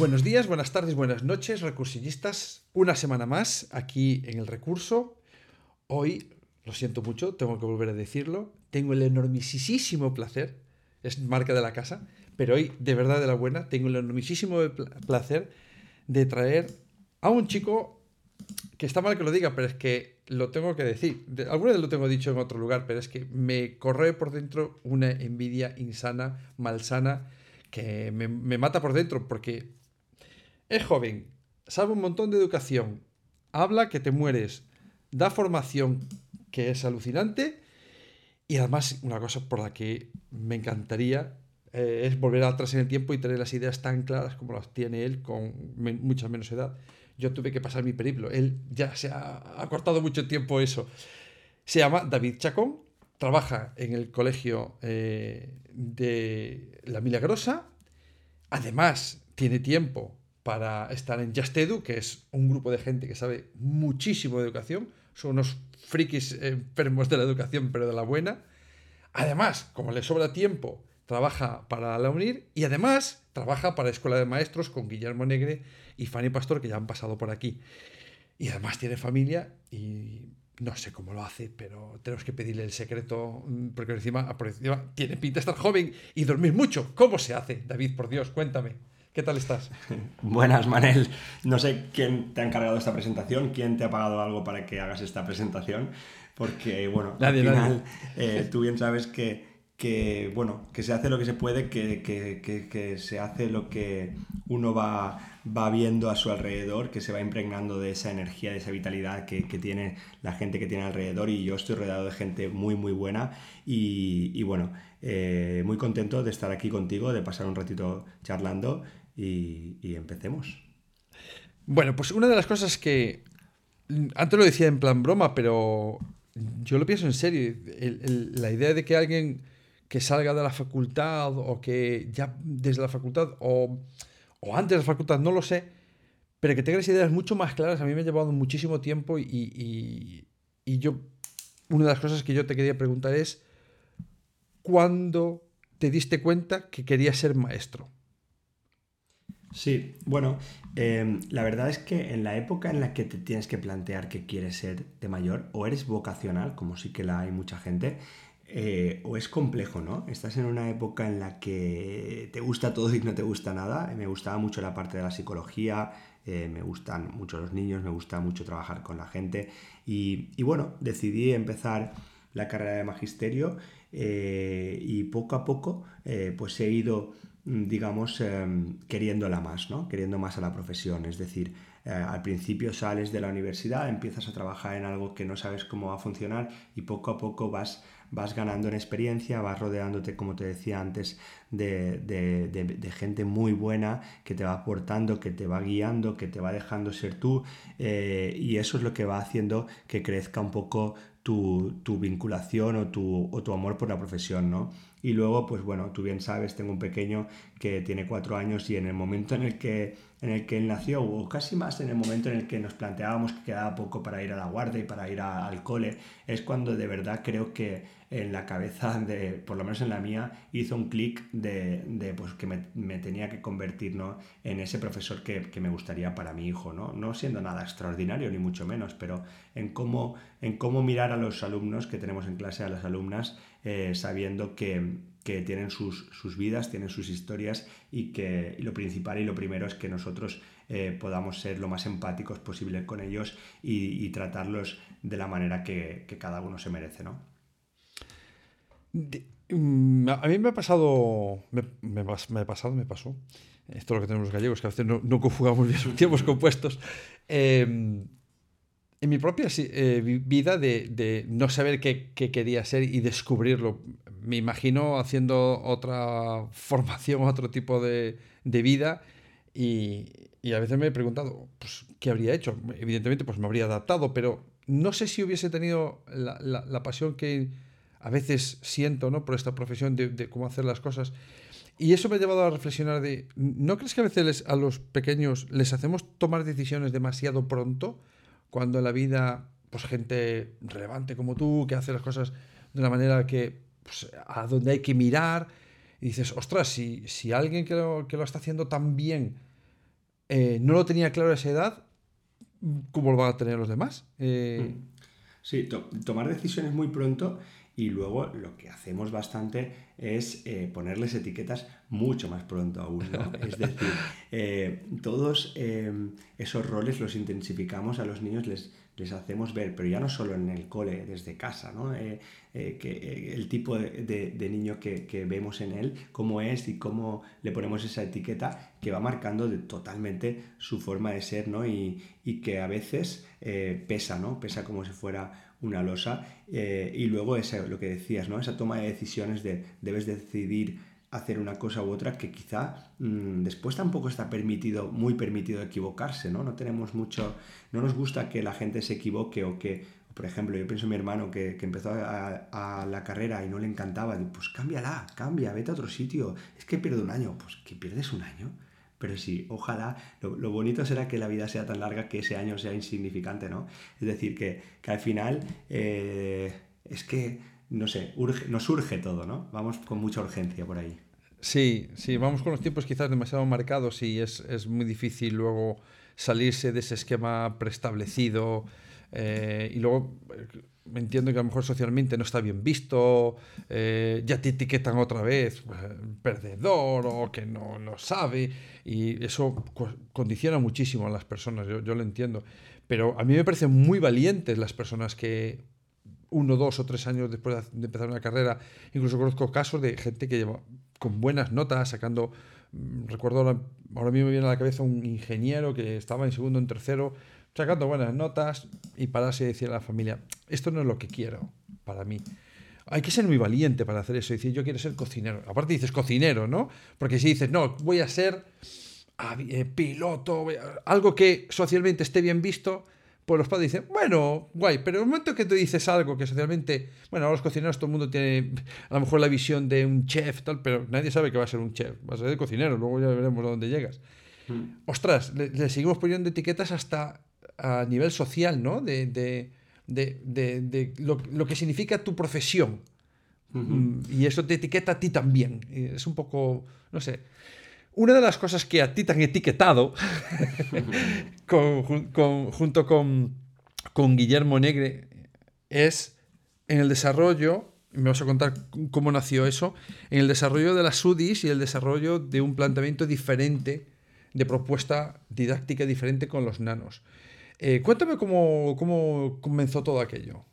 Buenos días, buenas tardes, buenas noches, recursillistas. Una semana más aquí en el recurso. Hoy, lo siento mucho, tengo que volver a decirlo, tengo el enormisísimo placer, es marca de la casa, pero hoy, de verdad de la buena, tengo el enormisísimo placer de traer a un chico que está mal que lo diga, pero es que lo tengo que decir. Alguna vez lo tengo dicho en otro lugar, pero es que me corre por dentro una envidia insana, malsana, que me, me mata por dentro, porque es joven, sabe un montón de educación, habla que te mueres, da formación que es alucinante y además una cosa por la que me encantaría eh, es volver atrás en el tiempo y tener las ideas tan claras como las tiene él con mucha menos edad. Yo tuve que pasar mi periplo, él ya se ha, cortado mucho tiempo eso. Se llama David Chacón, trabaja en el colegio eh, de La Milagrosa, además tiene tiempo para estar en Justedu, que es un grupo de gente que sabe muchísimo de educación. Son unos frikis enfermos de la educación, pero de la buena. Además, como le sobra tiempo, trabaja para la UNIR y además trabaja para la Escuela de Maestros con Guillermo Negre y Fanny Pastor, que ya han pasado por aquí. Y además tiene familia y no sé cómo lo hace, pero tenemos que pedirle el secreto, mm, porque encima, encima tiene pinta de estar joven y dormir mucho. ¿Cómo se hace, David? Por Dios, cuéntame. ¿Qué tal estás? Buenas, Manel. No sé quién te ha encargado esta presentación, quién te ha pagado algo para que hagas esta presentación, porque, bueno, al final eh, tú bien sabes que, que, bueno, que se hace lo que se puede, que, que, que, se hace lo que uno va, va viendo a su alrededor, que se va impregnando de esa energía, de esa vitalidad que, tiene la gente que tiene alrededor y yo estoy rodeado de gente muy, muy buena y, y bueno, eh, muy contento de estar aquí contigo, de pasar un ratito charlando y, empecemos. Bueno, pues una de las cosas que antes lo decía en plan broma, pero yo lo pienso en serio. la idea de que alguien que salga de la facultad o que ya desde la facultad o, antes de la facultad, no lo sé, pero que tenga las ideas mucho más claras, a mí me ha llevado muchísimo tiempo y, y yo, una de las cosas que yo te quería preguntar es, ¿cuándo te diste cuenta que querías ser maestro? Sí, bueno, em, la verdad es que en la época en la que te tienes que plantear que quieres ser de mayor, o eres vocacional, como sí que la hay mucha gente, eh, o es complejo, ¿no? Estás en una época en la que te gusta todo y no te gusta nada. Me gustaba mucho la parte de la psicología, eh, me gustan mucho los niños, me gusta mucho trabajar con la gente y, y bueno, decidí empezar la carrera de magisterio eh, y poco a poco pues he ido digamos, em, queriéndola más, ¿no? Queriendo más a la profesión. Es decir, eh, al principio sales de la universidad, empiezas a trabajar en algo que no sabes cómo va a funcionar y poco a poco vas, vas ganando en experiencia, vas rodeándote, como te decía antes, de, gente muy buena que te va aportando, que te va guiando, que te va dejando ser tú eh, y eso es lo que va haciendo que crezca un poco tu, vinculación o tu, o tu amor por la profesión, ¿no? Y luego, pues bueno, tú bien sabes, tengo un pequeño que tiene cuatro años y en el momento en el que, en el que él nació, o casi más en el momento en el que nos planteábamos que quedaba poco para ir a la guardia y para ir al cole, es cuando de verdad creo que en la cabeza de, por lo menos en la mía, hizo un clic de, de, pues que me, me, tenía que convertir ¿no? en ese profesor que, que, me gustaría para mi hijo, ¿no? no siendo nada extraordinario ni mucho menos, pero en cómo, en cómo mirar a los alumnos que tenemos en clase, a las alumnas, eh, sabiendo que, tienen sus, vidas, tienen sus historias y que lo principal y lo primero es que nosotros eh, podamos ser lo más empáticos posible con ellos y, tratarlos de la manera que, cada uno se merece, ¿no? Mm, a mí me ha pasado, me, me, ha pasado, me pasó, esto es lo que tenemos los gallegos, que a veces no, no conjugamos bien sus tiempos compuestos, em, en mi propia eh, vida de, no saber qué, quería ser y descubrirlo. Me imagino haciendo otra formación, otro tipo de, vida Y, y, a veces me he preguntado, pues, ¿qué habría hecho? Evidentemente, pues me habría adaptado, pero no sé si hubiese tenido la, la, la pasión que a veces siento ¿no? por esta profesión de, de, cómo hacer las cosas. Y eso me ha llevado a reflexionar de, ¿no crees que a veces les, a los pequeños les hacemos tomar decisiones demasiado pronto? Cuando en la vida, pues gente relevante como tú, que hace las cosas de una manera que, pues, a donde hay que mirar, y dices, ostras, si, si alguien que lo, que lo está haciendo tan bien eh, no lo tenía claro a esa edad, ¿cómo lo van a tener los demás? Eh... Sí, to tomar decisiones muy pronto y luego lo que hacemos bastante es eh, ponerles etiquetas mucho más pronto aún, ¿no? Es decir, eh, todos eh, esos roles los intensificamos a los niños, les, les hacemos ver, pero ya no solo en el cole, desde casa, ¿no? Que, el tipo de, de, de niño que, que, vemos en él, cómo es y cómo le ponemos esa etiqueta que va marcando de, totalmente su forma de ser, ¿no? Y, y que a veces pesa, ¿no? Pesa como si fuera una losa. y luego ese, lo que decías, ¿no? Esa toma de decisiones de debes decidir hacer una cosa u otra que quizá mmm, después tampoco está permitido, muy permitido equivocarse, ¿no? No tenemos mucho, no nos gusta que la gente se equivoque o que, por ejemplo, yo pienso en mi hermano que, que empezó a, a, la carrera y no le encantaba, pues cámbiala, cambia, vete a otro sitio, es que pierde un año, pues que pierdes un año. Pero sí, ojalá, lo, lo, bonito será que la vida sea tan larga que ese año sea insignificante, ¿no? Es decir, que, que al final eh, es que no sé, urge, nos urge todo, ¿no? Vamos con mucha urgencia por ahí. Sí, sí, vamos con los tiempos quizás demasiado marcados y es, es muy difícil luego salirse de ese esquema preestablecido. Eh, y luego me entiendo que a lo mejor socialmente no está bien visto, eh, ya te etiquetan otra vez eh, perdedor o que no lo sabe, y eso condiciona muchísimo a las personas, yo, yo lo entiendo. Pero a mí me parecen muy valientes las personas que uno, dos o tres años después de empezar una carrera. Incluso conozco casos de gente que lleva con buenas notas, sacando. Mm, recuerdo ahora, ahora mismo me viene a la cabeza un ingeniero que estaba en segundo, en tercero, sacando buenas notas y pararse y decir a la familia: Esto no es lo que quiero para mí. Hay que ser muy valiente para hacer eso. Y decir, yo quiero ser cocinero. Aparte dices cocinero, ¿no? Porque si dices, no, voy a ser eh, piloto, algo que socialmente esté bien visto, pues los padres dicen, bueno, guay, pero en el momento que tú dices algo que socialmente, bueno, ahora los cocineros todo el mundo tiene a lo mejor la visión de un chef, tal, pero nadie sabe que va a ser un chef, va a ser el cocinero, luego ya veremos a dónde llegas. Mm. Ostras, le, le, seguimos poniendo etiquetas hasta a nivel social, ¿no? De, de, de, de, lo, lo, que significa tu profesión. Uh -huh. Y eso te etiqueta a ti también. Es un poco, no sé. Una de las cosas que a ti te han etiquetado, con, con, junto con, con, Guillermo Negre, es en el desarrollo, me vas a contar cómo nació eso, en el desarrollo de las UDIs y el desarrollo de un planteamiento diferente, de propuesta didáctica diferente con los nanos. Eh, cuéntame cómo, cómo comenzó todo aquello.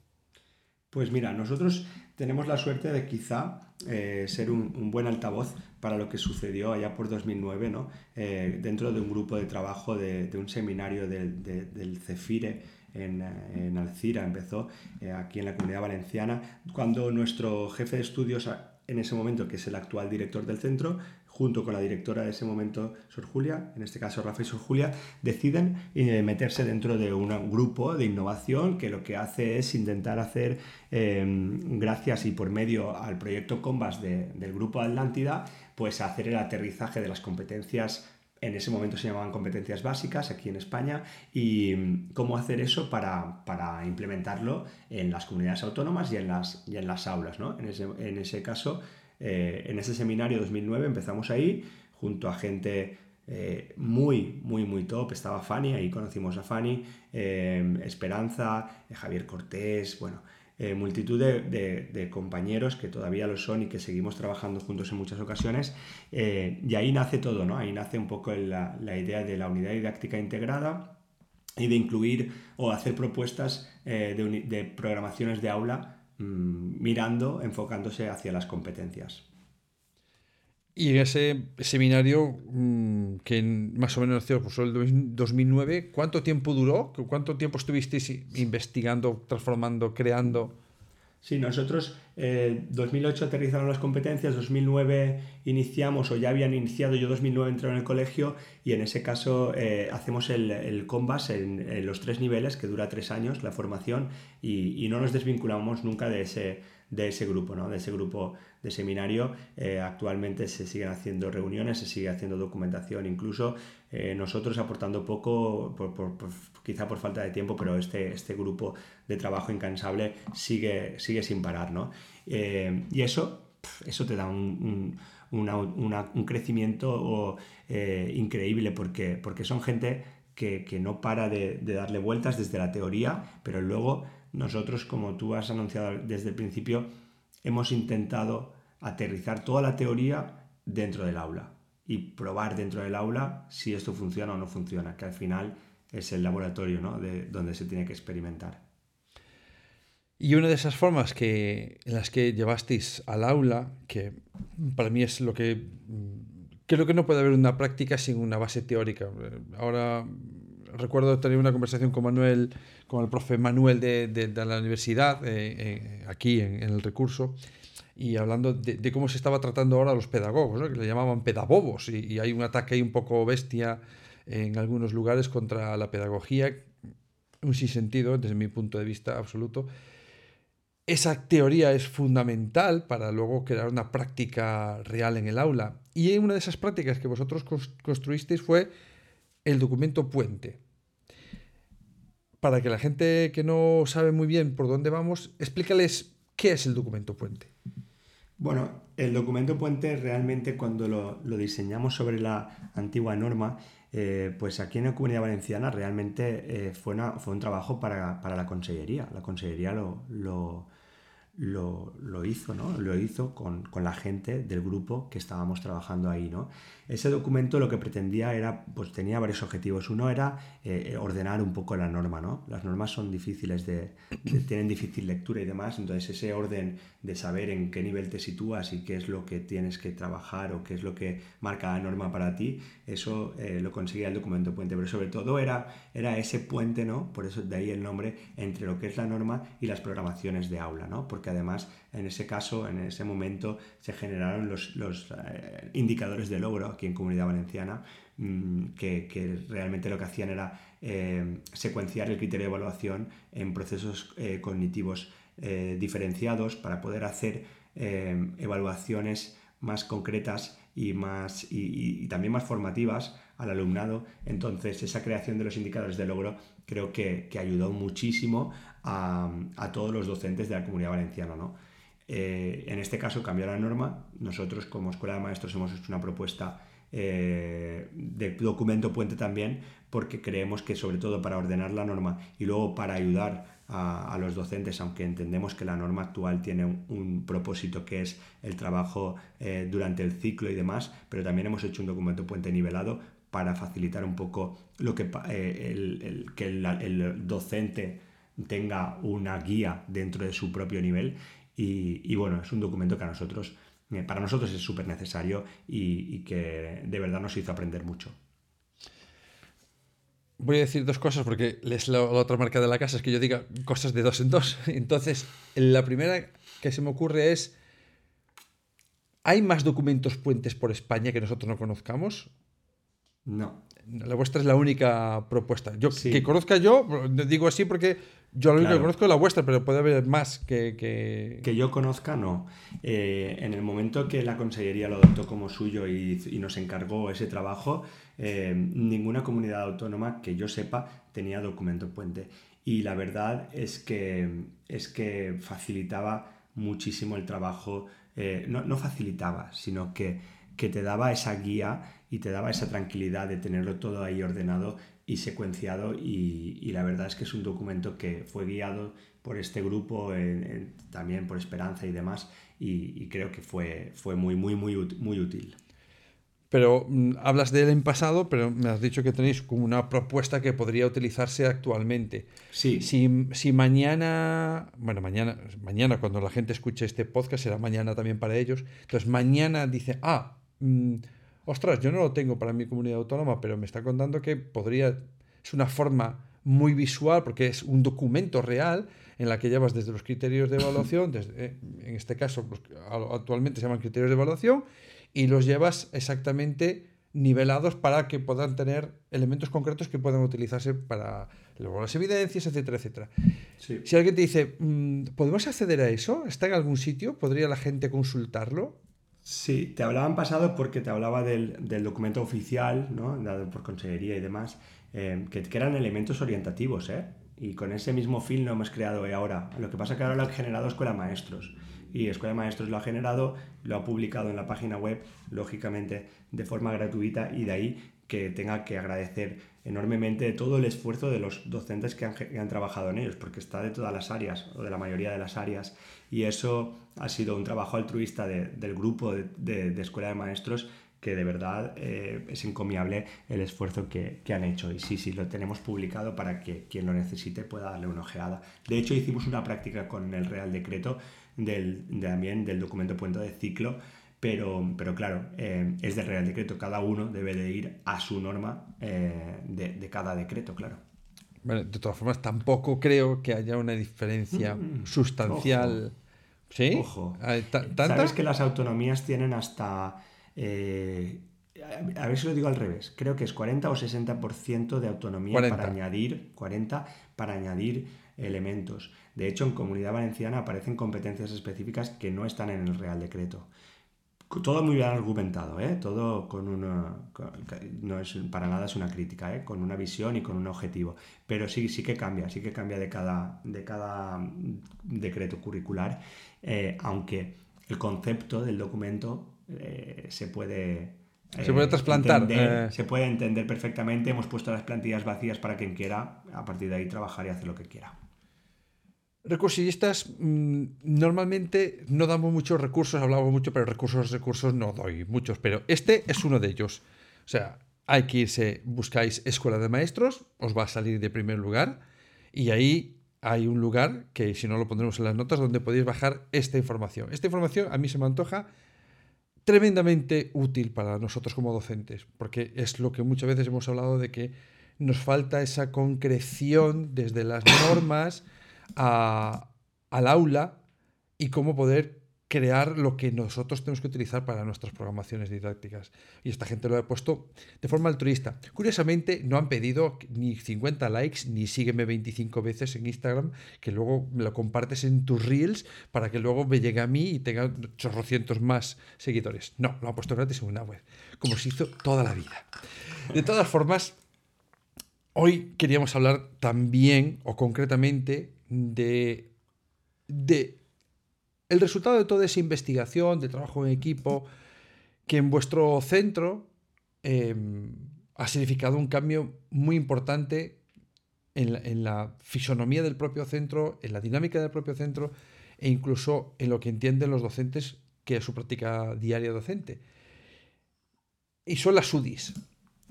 Pues mira, nosotros tenemos la suerte de quizá eh, ser un, buen altavoz para lo que sucedió allá por 2009, ¿no? Eh, dentro de un grupo de trabajo de, un seminario de, de, del CEFIRE en, en Alcira, empezó aquí en la comunidad valenciana, cuando nuestro jefe de estudios en ese momento, que es el actual director del centro, junto con la directora de ese momento, Sor Julia, en este caso Rafa y Sor Julia, deciden eh, meterse dentro de un grupo de innovación que lo que hace es intentar hacer, eh, gracias y por medio al proyecto Combas de, del grupo Atlántida, pues hacer el aterrizaje de las competencias en ese momento se llamaban competencias básicas aquí en España y mm, cómo hacer eso para, para implementarlo en las comunidades autónomas y en las, y en las aulas. ¿no? En, ese, en ese caso, eh, en ese seminario 2009 empezamos ahí junto a gente eh, muy, muy, muy top. Estaba Fanny, ahí conocimos a Fanny, eh, Esperanza, Javier Cortés, bueno, multitud de, compañeros que todavía lo son y que seguimos trabajando juntos en muchas ocasiones. Y ahí nace todo, ¿no? Ahí nace un poco la, idea de la unidad didáctica integrada y de incluir o hacer propuestas de, programaciones de aula mmm, mirando, enfocándose hacia las competencias. Y en ese seminario, mmm, que más o menos nació pues, el 2009, ¿cuánto tiempo duró? ¿Cuánto tiempo estuvisteis investigando, transformando, creando? Sí, nosotros eh, 2008 aterrizaron las competencias, 2009 iniciamos o ya habían iniciado, yo 2009 entré en el colegio y en ese caso eh, hacemos el, el Combas en, los tres niveles, que dura tres años la formación y, y no nos desvinculamos nunca de ese, de ese grupo, ¿no? de ese grupo de seminario. Eh, actualmente se siguen haciendo reuniones, se sigue haciendo documentación, incluso eh, nosotros aportando poco, quizá por falta de tiempo, pero este, este grupo de trabajo incansable sigue, sigue sin parar. ¿no? Eh, y eso, eso te da un, crecimiento increíble porque, porque son gente que, no para de darle vueltas desde la teoría, pero luego nosotros, como tú has anunciado desde el principio, hemos intentado aterrizar toda la teoría dentro del aula y probar dentro del aula si esto funciona o no funciona, que al final es el laboratorio ¿no? de donde se tiene que experimentar. Y una de esas formas que, en las que llevasteis al aula, que para mí es lo que creo que no puede haber una práctica sin una base teórica. Ahora recuerdo tener una conversación con Manuel, con el profe Manuel de, la universidad, eh, eh, aquí en, el recurso, y hablando de, cómo se estaba tratando ahora a los pedagogos, que le llamaban pedabobos, y, hay un ataque un poco bestia en algunos lugares contra la pedagogía, un sinsentido desde mi punto de vista absoluto. Esa teoría es fundamental para luego crear una práctica real en el aula. Y una de esas prácticas que vosotros construisteis fue el documento puente. Para que la gente que no sabe muy bien por dónde vamos, explícales qué es el documento puente. Bueno, el documento puente realmente cuando lo, diseñamos sobre la antigua norma, eh, pues aquí en la Comunidad Valenciana realmente eh, fue, fue, un trabajo para, la Consellería. La Consellería lo, lo, hizo, ¿no? Lo hizo con, la gente del grupo que estábamos trabajando ahí, ¿no? Ese documento lo que pretendía era, pues tenía varios objetivos. Uno era eh, ordenar un poco la norma, ¿no? Las normas son difíciles de, tienen difícil lectura y demás, entonces ese orden de saber en qué nivel te sitúas y qué es lo que tienes que trabajar o qué es lo que marca la norma para ti, eso eh, lo conseguía el documento puente, pero sobre todo era, era ese puente, ¿no? Por eso de ahí el nombre, entre lo que es la norma y las programaciones de aula, ¿no? Porque además en ese caso, en ese momento, se generaron los, eh, indicadores de logro aquí en Comunidad Valenciana, mm, que, realmente lo que hacían era eh, secuenciar el criterio de evaluación en procesos eh, cognitivos diferenciados para poder hacer evaluaciones más concretas y, más, y, también más formativas al alumnado. Entonces, esa creación de los indicadores de logro creo que, ayudó muchísimo a, a, todos los docentes de la comunidad valenciana. ¿no? Eh, en este caso cambió la norma. Nosotros como Escuela de Maestros hemos hecho una propuesta eh, de documento puente también porque creemos que sobre todo para ordenar la norma y luego para ayudar a, los docentes, aunque entendemos que la norma actual tiene un, propósito que es el trabajo eh, durante el ciclo y demás, pero también hemos hecho un documento puente nivelado para facilitar un poco lo que, el, que el docente tenga una guía dentro de su propio nivel y, bueno, es un documento que a nosotros, eh, para nosotros es súper necesario y, que de verdad nos hizo aprender mucho. Voy a decir dos cosas porque es la, otra marca de la casa, es que yo diga cosas de dos en dos. Entonces, la primera que se me ocurre es, ¿hay más documentos puentes por España que nosotros no conozcamos? No. La vuestra es la única propuesta. Yo, Que conozca yo, digo así porque yo lo único que conozco es la vuestra, pero puede haber más que... Que, yo conozca, no. Eh, en el momento que la Consellería lo adoptó como suyo y, nos encargó ese trabajo, eh, ninguna comunidad autónoma que yo sepa tenía documento puente. Y la verdad es que, es que facilitaba muchísimo el trabajo, eh, no, no, facilitaba, sino que, que te daba esa guía y te daba esa tranquilidad de tenerlo todo ahí ordenado y secuenciado y, la verdad es que es un documento que fue guiado por este grupo, también por Esperanza y demás, y, creo que fue, fue muy, muy, muy, muy útil. Pero mm, hablas de él en pasado, pero me has dicho que tenéis como una propuesta que podría utilizarse actualmente. Sí. Si, si mañana, bueno, mañana, mañana cuando la gente escuche este podcast, será mañana también para ellos. Entonces mañana dice, ah, mm, ostras, yo no lo tengo para mi comunidad autónoma, pero me está contando que podría, es una forma muy visual porque es un documento real en la que llevas desde los criterios de evaluación, desde, eh, en este caso pues, actualmente se llaman criterios de evaluación, y los llevas exactamente nivelados para que puedan tener elementos concretos que puedan utilizarse para luego las evidencias, etcétera, etcétera. Si alguien te dice, mm, ¿podemos acceder a eso? ¿Está en algún sitio? ¿Podría la gente consultarlo? Sí, te hablaba en pasado porque te hablaba del, documento oficial, ¿no? dado por consejería y demás, eh, que, que, eran elementos orientativos, ¿eh? Y con ese mismo fin lo hemos creado ahora. Lo que pasa es que ahora lo ha generado Escuela Maestros. Y Escuela Maestros lo ha generado, lo ha publicado en la página web, lógicamente, de forma gratuita y de ahí que tenga que agradecer enormemente todo el esfuerzo de los docentes que han, trabajado en ellos, porque está de todas las áreas o de la mayoría de las áreas. Y eso ha sido un trabajo altruista del grupo de, Escuela de Maestros que de verdad eh, es encomiable el esfuerzo que, han hecho. Y sí, sí, lo tenemos publicado para que quien lo necesite pueda darle una ojeada. De hecho, hicimos una práctica con el Real Decreto del, también del documento puente de ciclo, pero, pero claro, eh, es del Real Decreto. Cada uno debe de ir a su norma eh, de, cada decreto, claro. Bueno, de todas formas, tampoco creo que haya una diferencia mm, sustancial. ¿Sí? Ojo. ¿Sabes que las autonomías tienen hasta eh, a ver si lo digo al revés, creo que es 40 o 60% de autonomía para añadir 40 para añadir elementos. De hecho, en Comunidad Valenciana aparecen competencias específicas que no están en el Real Decreto. Todo muy bien argumentado, ¿eh? todo con una. no es para nada es una crítica, ¿eh? con una visión y con un objetivo. Pero sí, sí que cambia, sí que cambia de cada, de cada decreto curricular, eh, aunque el concepto del documento eh, se puede... se puede trasplantar. Eh. Se puede entender perfectamente. Hemos puesto las plantillas vacías para quien quiera, a partir de ahí trabajar y hacer lo que quiera. Recursillistas, mm, normalmente no damos muchos recursos, hablamos mucho, pero recursos, recursos no doy muchos, pero este es uno de ellos. O sea, hay que irse, buscáis escuela de maestros, os va a salir de primer lugar y ahí hay un lugar que si no lo pondremos en las notas donde podéis bajar esta información. Esta información a mí se me antoja tremendamente útil para nosotros como docentes, porque es lo que muchas veces hemos hablado de que nos falta esa concreción desde las normas al aula y cómo poder crear lo que nosotros tenemos que utilizar para nuestras programaciones didácticas. Y esta gente lo ha puesto de forma altruista. Curiosamente, no han pedido ni 50 likes, ni sígueme 25 veces en Instagram, que luego me lo compartes en tus reels para que luego me llegue a mí y tenga chorrocientos más seguidores. No, lo han puesto gratis en una web, como se hizo toda la vida. De todas formas, hoy queríamos hablar también, o concretamente, de, de el resultado de toda esa investigación, de trabajo en equipo, que en vuestro centro em, ha significado un cambio muy importante en la, fisonomía del propio centro, en la dinámica del propio centro e incluso en lo que entienden los docentes que es su práctica diaria docente. Y son las UDIs.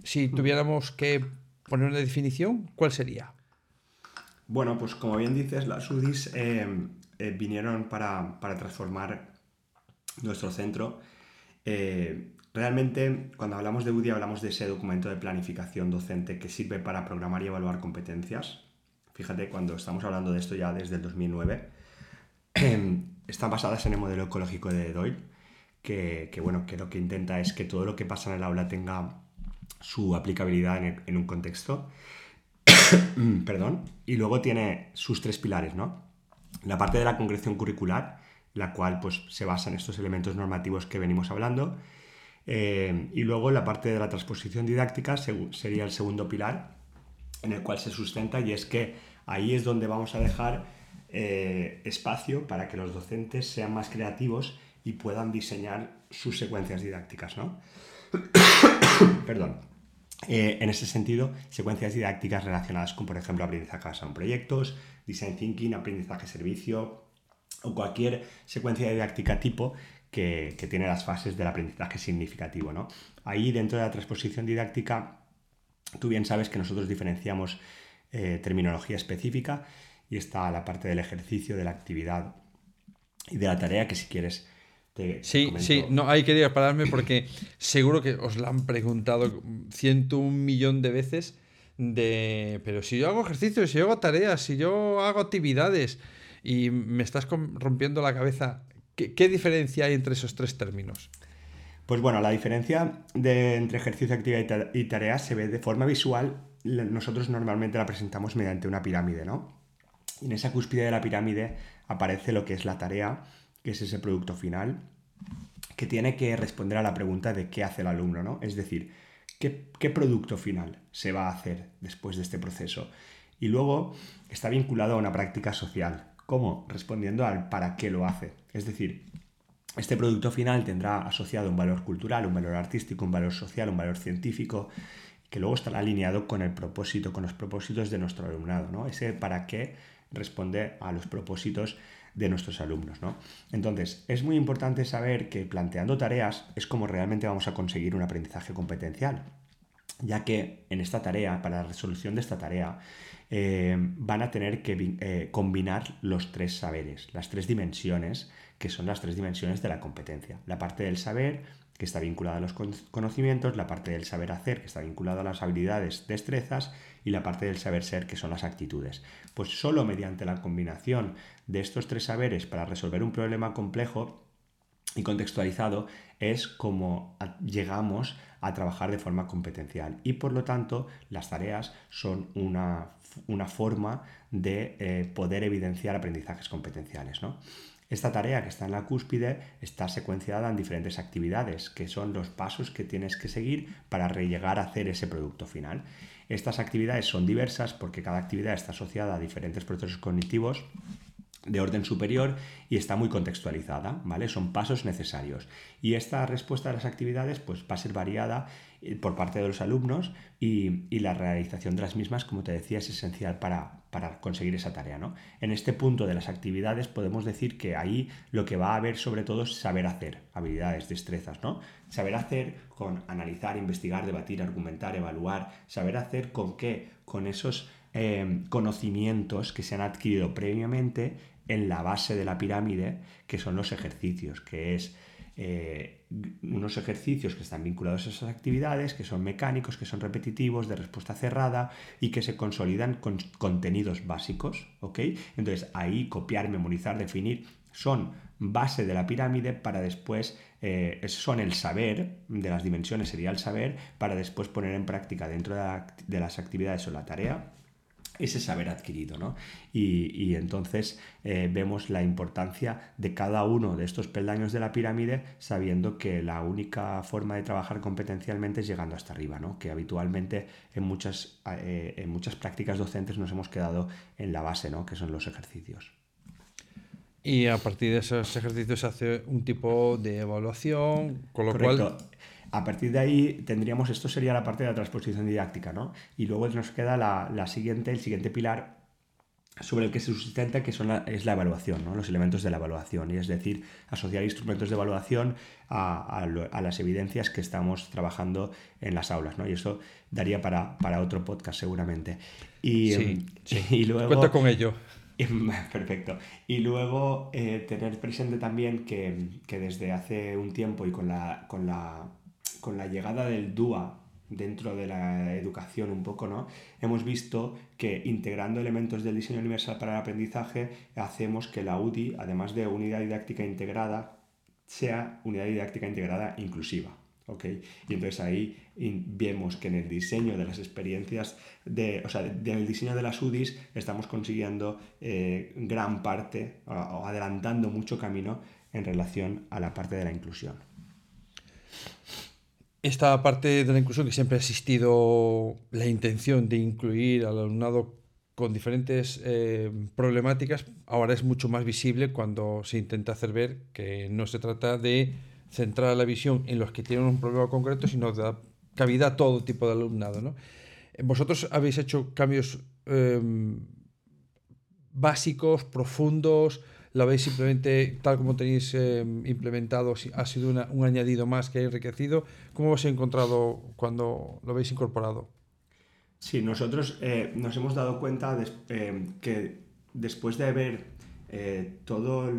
Si tuviéramos que poner una definición, ¿cuál sería? Bueno, pues como bien dices, las UDIs em, eh, vinieron para, transformar nuestro centro. Eh, realmente, cuando hablamos de UDI, hablamos de ese documento de planificación docente que sirve para programar y evaluar competencias. Fíjate, cuando estamos hablando de esto ya desde el 2009, están basadas en el modelo ecológico de Doyle, que, bueno, que lo que intenta es que todo lo que pasa en el aula tenga su aplicabilidad en, un contexto. Perdón. Y luego tiene sus tres pilares, ¿no? La parte de la concreción curricular, la cual pues, se basa en estos elementos normativos que venimos hablando. Eh, y luego la parte de la transposición didáctica sería el segundo pilar en el cual se sustenta y es que ahí es donde vamos a dejar eh, espacio para que los docentes sean más creativos y puedan diseñar sus secuencias didácticas. ¿no? Perdón. Eh, en ese sentido, secuencias didácticas relacionadas con, por ejemplo, aprendizaje basado en proyectos, design thinking, aprendizaje servicio o cualquier secuencia didáctica tipo que, tiene las fases del aprendizaje significativo. ¿no? Ahí, dentro de la transposición didáctica, tú bien sabes que nosotros diferenciamos eh, terminología específica y está la parte del ejercicio, de la actividad y de la tarea que si quieres sí, sí, no, hay que pararme porque seguro que os la han preguntado ciento un millón de veces de, pero si yo hago ejercicios, si yo hago tareas, si yo hago actividades y me estás rompiendo la cabeza, ¿qué, diferencia hay entre esos tres términos? Pues bueno, la diferencia de, entre ejercicio, actividad y tarea se ve de forma visual. Nosotros normalmente la presentamos mediante una pirámide, ¿no? Y en esa cúspide de la pirámide aparece lo que es la tarea, que es ese producto final, que tiene que responder a la pregunta de qué hace el alumno, ¿no? Es decir, ¿qué, producto final se va a hacer después de este proceso? Y luego está vinculado a una práctica social. ¿Cómo? Respondiendo al para qué lo hace. Es decir, este producto final tendrá asociado un valor cultural, un valor artístico, un valor social, un valor científico, que luego estará alineado con el propósito, con los propósitos de nuestro alumnado. ¿no? Ese para qué responde a los propósitos de nuestros alumnos. ¿no? Entonces, es muy importante saber que planteando tareas es como realmente vamos a conseguir un aprendizaje competencial, ya que en esta tarea, para la resolución de esta tarea, eh, van a tener que eh, combinar los tres saberes, las tres dimensiones, que son las tres dimensiones de la competencia. La parte del saber, que está vinculada a los conocimientos, la parte del saber hacer, que está vinculada a las habilidades, destrezas, y la parte del saber ser, que son las actitudes. Pues solo mediante la combinación de estos tres saberes para resolver un problema complejo y contextualizado es como llegamos a trabajar de forma competencial y por lo tanto las tareas son una, forma de eh, poder evidenciar aprendizajes competenciales. ¿no? Esta tarea que está en la cúspide está secuenciada en diferentes actividades, que son los pasos que tienes que seguir para llegar a hacer ese producto final. Estas actividades son diversas porque cada actividad está asociada a diferentes procesos cognitivos de orden superior y está muy contextualizada, ¿vale? Son pasos necesarios. Y esta respuesta a las actividades pues, va a ser variada eh, por parte de los alumnos y, la realización de las mismas, como te decía, es esencial para, conseguir esa tarea, ¿no? En este punto de las actividades podemos decir que ahí lo que va a haber sobre todo es saber hacer, habilidades, destrezas, ¿no? Saber hacer con analizar, investigar, debatir, argumentar, evaluar, saber hacer con qué, con esos eh, conocimientos que se han adquirido previamente en la base de la pirámide, que son los ejercicios, que es eh, unos ejercicios que están vinculados a esas actividades, que son mecánicos, que son repetitivos, de respuesta cerrada y que se consolidan con contenidos básicos, ¿ok? Entonces ahí copiar, memorizar, definir son base de la pirámide para después, eh, son el saber, de las dimensiones sería el saber, para después poner en práctica dentro de las actividades o la tarea ese saber adquirido. ¿no? Y, entonces eh, vemos la importancia de cada uno de estos peldaños de la pirámide sabiendo que la única forma de trabajar competencialmente es llegando hasta arriba, ¿no? que habitualmente en muchas, eh, en muchas prácticas docentes nos hemos quedado en la base, ¿no? que son los ejercicios. Y a partir de esos ejercicios se hace un tipo de evaluación, con lo cual a partir de ahí tendríamos, esto sería la parte de la transposición didáctica, ¿no? Y luego nos queda la, siguiente, el siguiente pilar sobre el que se sustenta, que son es la evaluación, ¿no? los elementos de la evaluación, y es decir, asociar instrumentos de evaluación a, las evidencias que estamos trabajando en las aulas, ¿no? y eso daría para, otro podcast seguramente. Y, sí, y luego... Cuenta con ello. Perfecto. Y luego eh, tener presente también que, que, desde hace un tiempo y con la, con la con la llegada del DUA dentro de la educación un poco, ¿no? Hemos visto que integrando elementos del diseño universal para el aprendizaje hacemos que la UDI, además de unidad didáctica integrada, sea unidad didáctica integrada inclusiva. ¿ok? Y entonces ahí vemos que en el diseño de las experiencias, de, o sea, en el diseño de las UDIs estamos consiguiendo eh, gran parte o adelantando mucho camino en relación a la parte de la inclusión esta parte de la inclusión que siempre ha existido la intención de incluir al alumnado con diferentes eh, problemáticas, ahora es mucho más visible cuando se intenta hacer ver que no se trata de centrar la visión en los que tienen un problema concreto, sino de dar cabida a todo tipo de alumnado. ¿no? Vosotros habéis hecho cambios em, básicos, profundos, lo habéis simplemente, tal como tenéis em, implementado, ha sido un añadido más que ha enriquecido. ¿Cómo os habéis encontrado cuando lo habéis incorporado? Sí, nosotros eh, nos hemos dado cuenta de, em, que después de haber eh, todas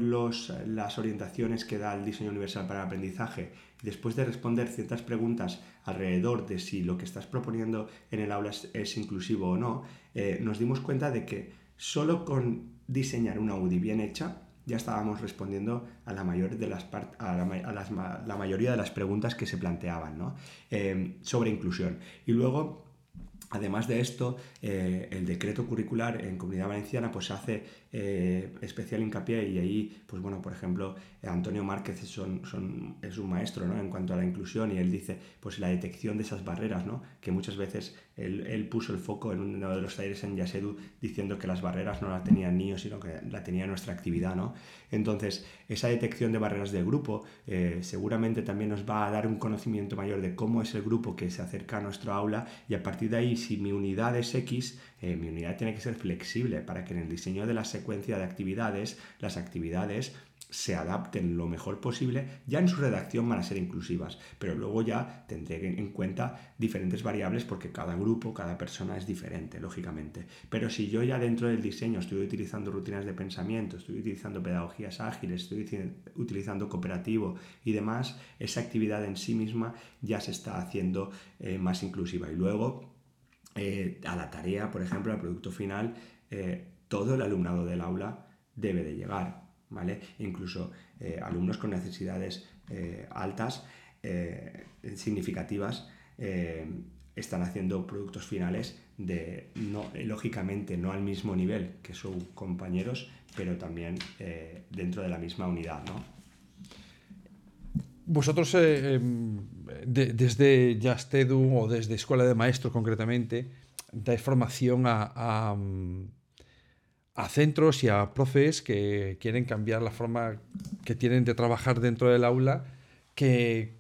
las orientaciones que da el diseño universal para el aprendizaje, después de responder ciertas preguntas alrededor de si lo que estás proponiendo en el aula es, inclusivo o no, eh, nos dimos cuenta de que solo con diseñar una UDI bien hecha, ya estábamos respondiendo a la, mayor de las a la, mayoría de las preguntas que se planteaban eh, sobre inclusión. Y luego Además de esto, eh, el decreto curricular en Comunidad Valenciana pues hace eh, especial hincapié y ahí, pues bueno, por ejemplo, Antonio Márquez es un maestro ¿no? en cuanto a la inclusión y él dice pues la detección de esas barreras, ¿no? que muchas veces él, puso el foco en uno de los talleres en Yasedu diciendo que las barreras no la tenían niños, sino que la tenía nuestra actividad. ¿no? Entonces, esa detección de barreras de grupo eh, seguramente también nos va a dar un conocimiento mayor de cómo es el grupo que se acerca a nuestro aula y a partir de ahí, si mi unidad es X, eh, mi unidad tiene que ser flexible para que en el diseño de la secuencia de actividades, las actividades se adapten lo mejor posible, ya en su redacción van a ser inclusivas, pero luego ya tendré en cuenta diferentes variables porque cada grupo, cada persona es diferente, lógicamente. Pero si yo ya dentro del diseño estoy utilizando rutinas de pensamiento, estoy utilizando pedagogías ágiles, estoy utilizando cooperativo y demás, esa actividad en sí misma ya se está haciendo eh, más inclusiva. Y luego, eh, a la tarea, por ejemplo, al producto final, eh, todo el alumnado del aula debe de llegar ¿vale? Incluso eh, alumnos con necesidades altas, significativas, están haciendo productos finales de, no, lógicamente, no al mismo nivel que sus compañeros, pero también dentro de la misma unidad, Vosotros, em, desde Jastedu o desde Escuela de Maestros concretamente, dais formación a a centros y a profes que quieren cambiar la forma que tienen de trabajar dentro del aula, que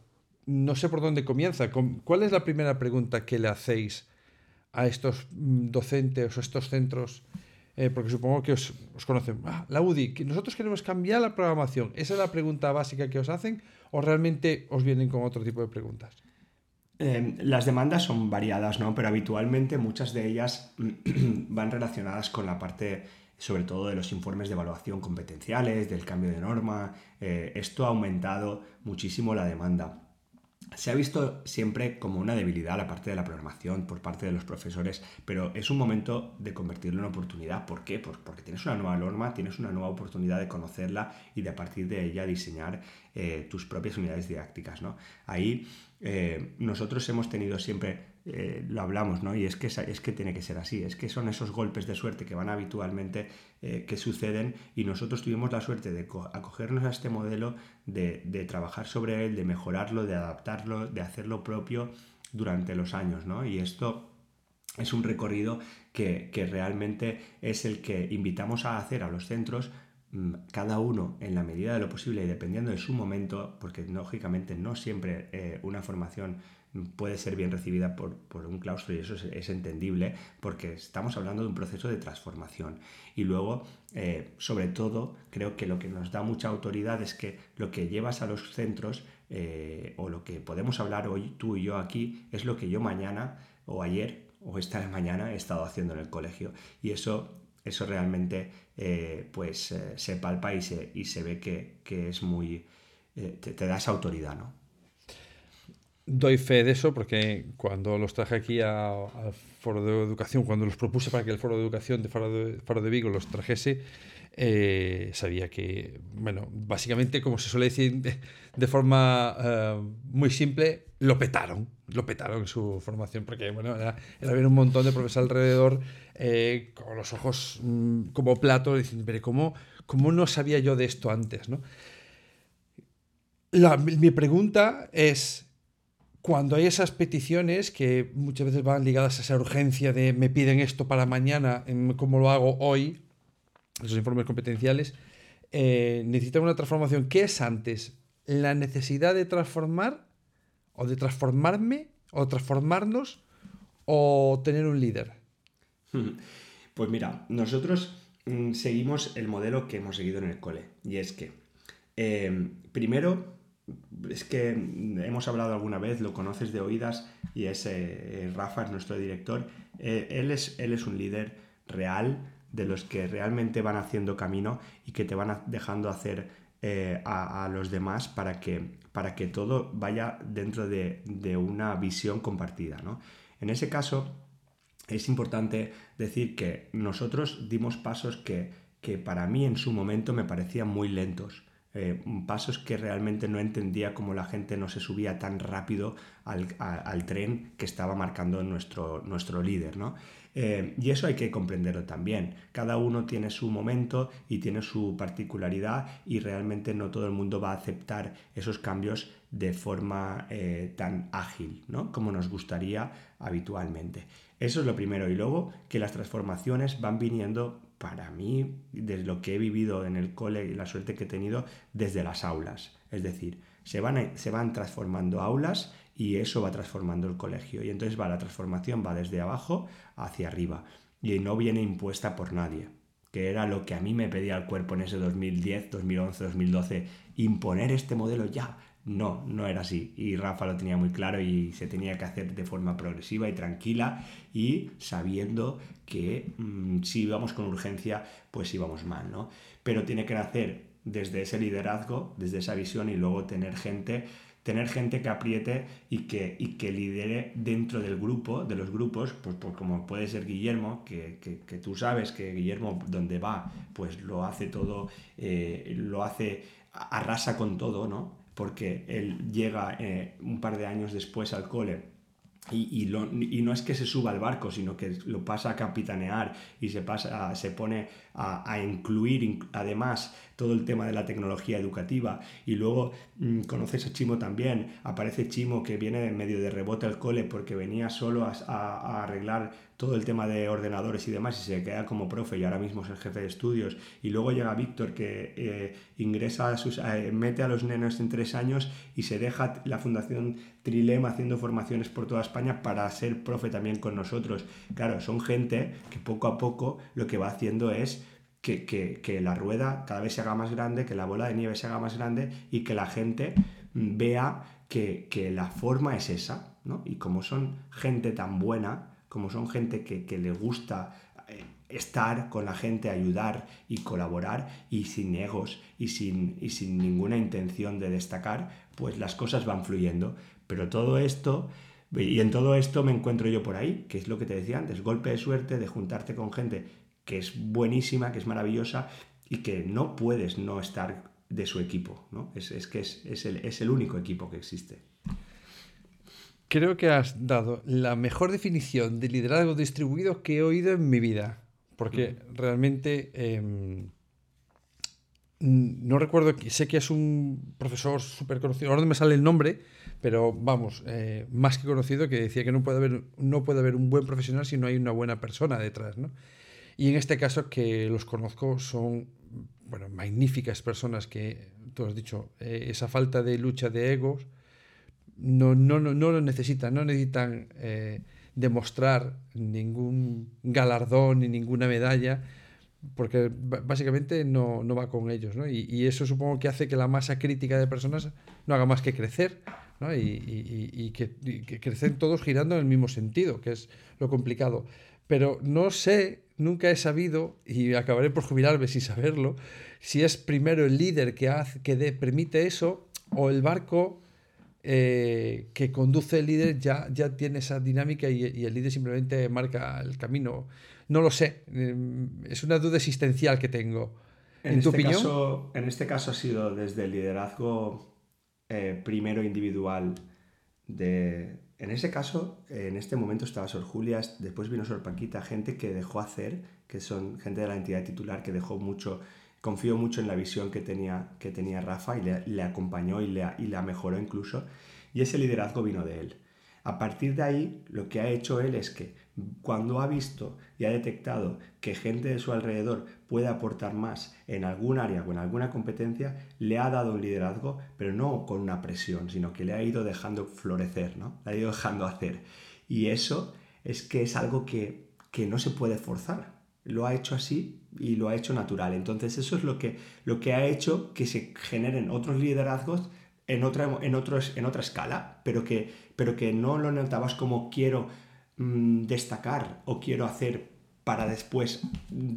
no sé por dónde comienza. ¿Cuál es la primera pregunta que le hacéis a estos mm, docentes o estos centros? Eh, porque supongo que os, conocen. Ah, la UDI, nosotros queremos cambiar la programación. ¿Esa es la pregunta básica que os hacen o realmente os vienen con otro tipo de preguntas? Em, las demandas son variadas, ¿no? Pero habitualmente muchas de ellas van relacionadas con la parte sobre todo de los informes de evaluación competenciales, del cambio de norma. Eh, esto ha aumentado muchísimo la demanda. Se ha visto siempre como una debilidad la parte de la programación por parte de los profesores, pero es un momento de convertirlo en oportunidad. ¿Por qué? Porque tienes una nueva norma, tienes una nueva oportunidad de conocerla y de a partir de ella diseñar eh, tus propias unidades didácticas. ¿no? Ahí eh, nosotros hemos tenido siempre eh, lo hablamos, ¿no? Y es que, es que tiene que ser así, es que son esos golpes de suerte que van habitualmente, eh, que suceden, y nosotros tuvimos la suerte de acogernos a este modelo, de, trabajar sobre él, de mejorarlo, de adaptarlo, de hacerlo propio durante los años, ¿no? Y esto es un recorrido que, realmente es el que invitamos a hacer a los centros mm, cada uno en la medida de lo posible y dependiendo de su momento, porque lógicamente no siempre eh, una formación puede ser bien recibida por, un claustro y eso es, entendible porque estamos hablando de un proceso de transformación. Y luego, eh, sobre todo, creo que lo que nos da mucha autoridad es que lo que llevas a los centros eh, o lo que podemos hablar hoy tú y yo aquí es lo que yo mañana o ayer o esta mañana he estado haciendo en el colegio. Y eso, eso realmente eh, pues, se palpa y se, y se ve que, es muy... te, te da esa autoridad, ¿no? Doy fe de eso porque cuando los traje aquí al Foro de Educación, cuando los propuse para que el Foro de Educación de Foro de, de Vigo los trajese, eh, sabía que, bueno, básicamente, como se suele decir de, forma eh, muy simple, lo petaron, lo petaron en su formación, porque, bueno, era, era un montón de profesores alrededor eh, con los ojos mm, como platos, diciendo, pero ¿cómo, ¿cómo no sabía yo de esto antes? ¿no? mi pregunta es, cuando hay esas peticiones que muchas veces van ligadas a esa urgencia de me piden esto para mañana, ¿cómo lo hago hoy? Esos informes competenciales, eh, necesitan una transformación. ¿Qué es antes? ¿La necesidad de transformar o de transformarme o transformarnos o tener un líder? Pues mira, nosotros mm, seguimos el modelo que hemos seguido en el cole y es que eh, primero es que hemos hablado alguna vez, lo conoces de oídas y es eh, Rafa, es nuestro director. Eh, él, es, él es un líder real de los que realmente van haciendo camino y que te van dejando hacer eh, a, los demás para que, para que todo vaya dentro de, una visión compartida. En ese caso, es importante decir que nosotros dimos pasos que, que para mí en su momento me parecían muy lentos. Eh, pasos que realmente no entendía cómo la gente no se subía tan rápido al, tren que estaba marcando nuestro, nuestro líder. ¿no? Eh, y eso hay que comprenderlo también. Cada uno tiene su momento y tiene su particularidad y realmente no todo el mundo va a aceptar esos cambios de forma eh, tan ágil ¿no? como nos gustaría habitualmente. Eso es lo primero. Y luego que las transformaciones van viniendo para mí, desde lo que he vivido en el cole y la suerte que he tenido, desde las aulas. Es decir, se van, se van transformando aulas y eso va transformando el colegio. Y entonces va la transformación, va desde abajo hacia arriba. Y no viene impuesta por nadie, que era lo que a mí me pedía el cuerpo en ese 2010, 2011, 2012, imponer este modelo ya. No, no era así. Y Rafa lo tenía muy claro y se tenía que hacer de forma progresiva y tranquila y sabiendo que mm, si íbamos con urgencia, pues íbamos mal, ¿no? Pero tiene que nacer desde ese liderazgo, desde esa visión y luego tener gente tener gente que apriete y que, y que lidere dentro del grupo, de los grupos, pues, pues como puede ser Guillermo, que, que, tú sabes que Guillermo donde va, pues lo hace todo, eh, lo hace, arrasa con todo, ¿no? Porque él llega eh, un par de años después al cole y, no es que se suba al barco, sino que lo pasa a capitanear y se, pasa, se pone a, incluir además todo el tema de la tecnología educativa. Y luego mm, conoces a Chimo también. Aparece Chimo que viene en medio de rebote al cole porque venía solo a arreglar todo el tema de ordenadores y demás y se queda como profe y ahora mismo es el jefe de estudios. Y luego llega Víctor que eh, ingresa a sus, eh, mete a los nenos en tres años y se deja la Fundación Trilema haciendo formaciones por toda España para ser profe también con nosotros. Claro, son gente que poco a poco lo que va haciendo es que, que, la rueda cada vez se haga más grande, que la bola de nieve se haga más grande y que la gente mm, vea que, que la forma es esa, ¿no? Y como son gente tan buena, como son gente que, le gusta eh, estar con la gente, ayudar y colaborar y sin egos y sin, y sin ninguna intención de destacar, pues las cosas van fluyendo. Pero todo esto, y en todo esto me encuentro yo por ahí, que es lo que te decía antes, golpe de suerte de juntarte con gente que es buenísima, que es maravillosa y que no puedes no estar de su equipo, ¿no? Es, que es, el, es el único equipo que existe. Creo que has dado la mejor definición de liderazgo distribuido que he oído en mi vida. Porque realmente em, no recuerdo, sé que es un profesor súper conocido, ahora no me sale el nombre, pero vamos, eh, más que conocido, que decía que no puede, haber, no puede haber un buen profesional si no hay una buena persona detrás. ¿no? Y en este caso, que los conozco, son bueno, magníficas personas que, tú has dicho, eh, esa falta de lucha de egos no, no, no, no lo necesitan, no necesitan eh, demostrar ningún galardón ni ninguna medalla, porque básicamente no, va con ellos. ¿no? Y, eso supongo que hace que la masa crítica de personas no haga más que crecer ¿no? y, que, que, crecen todos girando en el mismo sentido, que es lo complicado. Pero no sé, nunca he sabido, y acabaré por jubilarme sin saberlo, si es primero el líder que, hace, que permite eso o el barco eh, que conduce el líder ya, ya tiene esa dinámica y, el líder simplemente marca el camino. No lo sé, em, es una duda existencial que tengo. ¿En, tu este opinión? Caso, en este caso ha sido desde el liderazgo eh, primero individual de... En ese caso, en este momento estaba Sor Julia, después vino Sor Paquita, gente que dejó hacer, que son gente de la entidad titular que dejó mucho confío mucho en la visión que tenía, que tenía Rafa y le, acompañó y, le, y la mejoró incluso. Y ese liderazgo vino de él. A partir de ahí, lo que ha hecho él es que cuando ha visto y ha detectado que gente de su alrededor puede aportar más en algún área o en alguna competencia, le ha dado un liderazgo, pero no con una presión, sino que le ha ido dejando florecer, ¿no? Le ha ido dejando hacer. Y eso es que es algo que, que no se puede forzar. Lo ha hecho así y lo ha hecho natural. Entonces eso es lo que, lo que ha hecho que se generen otros liderazgos en otra, en otros, en otra escala, pero que, pero que no lo notabas como quiero mm, destacar o quiero hacer para después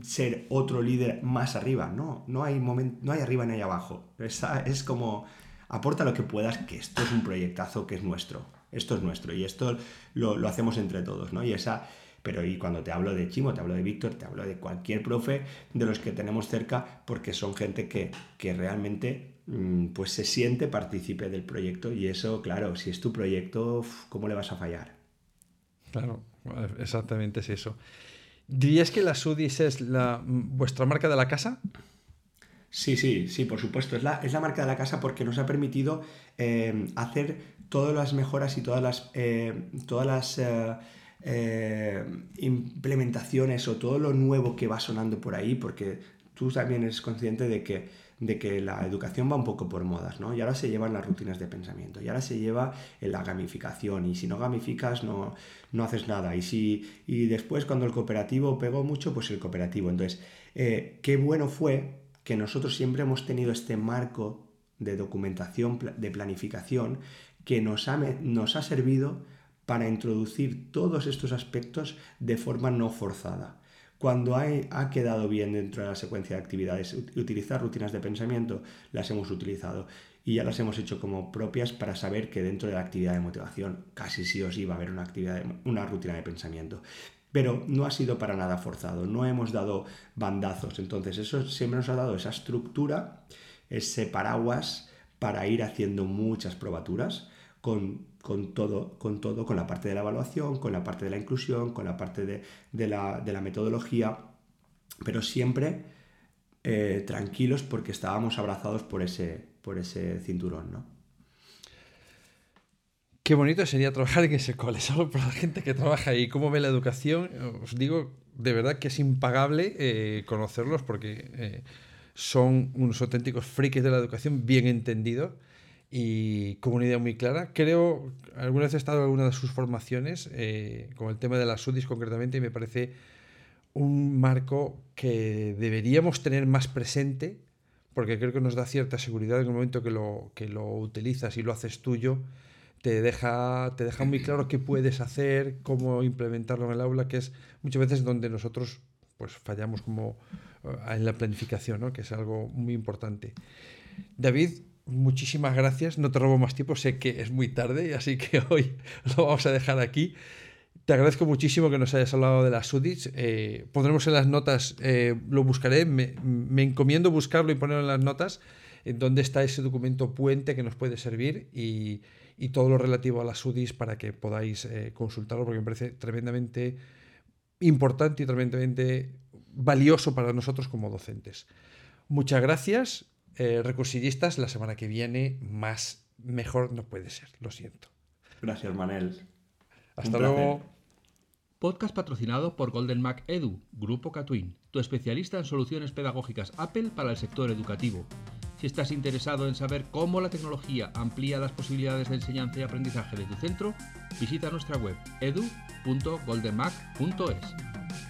ser otro líder más arriba. No, no hay, no hay arriba ni hay abajo. Es, es como aporta lo que puedas, que esto es un proyectazo que es nuestro. Esto es nuestro y esto lo, lo hacemos entre todos, ¿no? Y esa, pero y cuando te hablo de Chimo, te hablo de Víctor, te hablo de cualquier profe de los que tenemos cerca, porque son gente que, que realmente mm, pues se siente partícipe del proyecto y eso, claro, si es tu proyecto, ¿cómo le vas a fallar? Claro, exactamente es eso. ¿Dirías que la Sudis es la, vuestra marca de la casa? Sí, sí, sí, por supuesto. Es la, es la marca de la casa porque nos ha permitido eh, hacer todas las mejoras y todas las, eh, todas las eh, implementaciones o todo lo nuevo que va sonando por ahí, porque tú también eres consciente de que de que la educación va un poco por modas, ¿no? Y ahora se llevan las rutinas de pensamiento, y ahora se lleva en la gamificación, y si no gamificas no, no haces nada, y, si, y después cuando el cooperativo pegó mucho, pues el cooperativo. Entonces, eh, qué bueno fue que nosotros siempre hemos tenido este marco de documentación, de planificación, que nos ha, nos ha servido para introducir todos estos aspectos de forma no forzada. Cuando ha, quedado bien dentro de la secuencia de actividades utilizar rutinas de pensamiento, las hemos utilizado y ya las hemos hecho como propias para saber que dentro de la actividad de motivación casi sí o sí va a haber una, actividad una rutina de pensamiento. Pero no ha sido para nada forzado, no hemos dado bandazos. Entonces eso siempre nos ha dado esa estructura, ese paraguas para ir haciendo muchas probaturas con con todo, con todo, con la parte de la evaluación, con la parte de la inclusión, con la parte de, la, metodología, pero siempre eh, tranquilos porque estábamos abrazados por ese, por ese cinturón, ¿no? Qué bonito sería trabajar en ese cole, solo por la gente que trabaja ahí. ¿Cómo ve la educación? Os digo, de verdad que es impagable eh, conocerlos porque eh, son unos auténticos frikis de la educación bien entendidos y con una idea muy clara. Creo, alguna vez he estado en alguna de sus formaciones, eh, con el tema de las SUDIs concretamente, y me parece un marco que deberíamos tener más presente, porque creo que nos da cierta seguridad en el momento que lo, que lo utilizas y lo haces tuyo. Te deja, te deja muy claro qué puedes hacer, cómo implementarlo en el aula, que es muchas veces donde nosotros pues, fallamos como eh, en la planificación, ¿no? que es algo muy importante. David, muchísimas gracias. No te robo más tiempo, sé que es muy tarde, así que hoy lo vamos a dejar aquí. Te agradezco muchísimo que nos hayas hablado de las SUDIs. Eh, pondremos en las notas, eh, lo buscaré, me, encomiendo buscarlo y ponerlo en las notas, en donde está ese documento puente que nos puede servir y, todo lo relativo a las SUDIs para que podáis eh, consultarlo, porque me parece tremendamente importante y tremendamente valioso para nosotros como docentes. Muchas gracias eh, recursillistas, la semana que viene más mejor no puede ser, lo siento. Gracias, Manel. Hasta luego. Podcast patrocinado por Golden Mac Edu, Grupo Catwin, tu especialista en soluciones pedagógicas Apple para el sector educativo. Si estás interesado en saber cómo la tecnología amplía las posibilidades de enseñanza y aprendizaje de tu centro, visita nuestra web edu.goldenmac.es.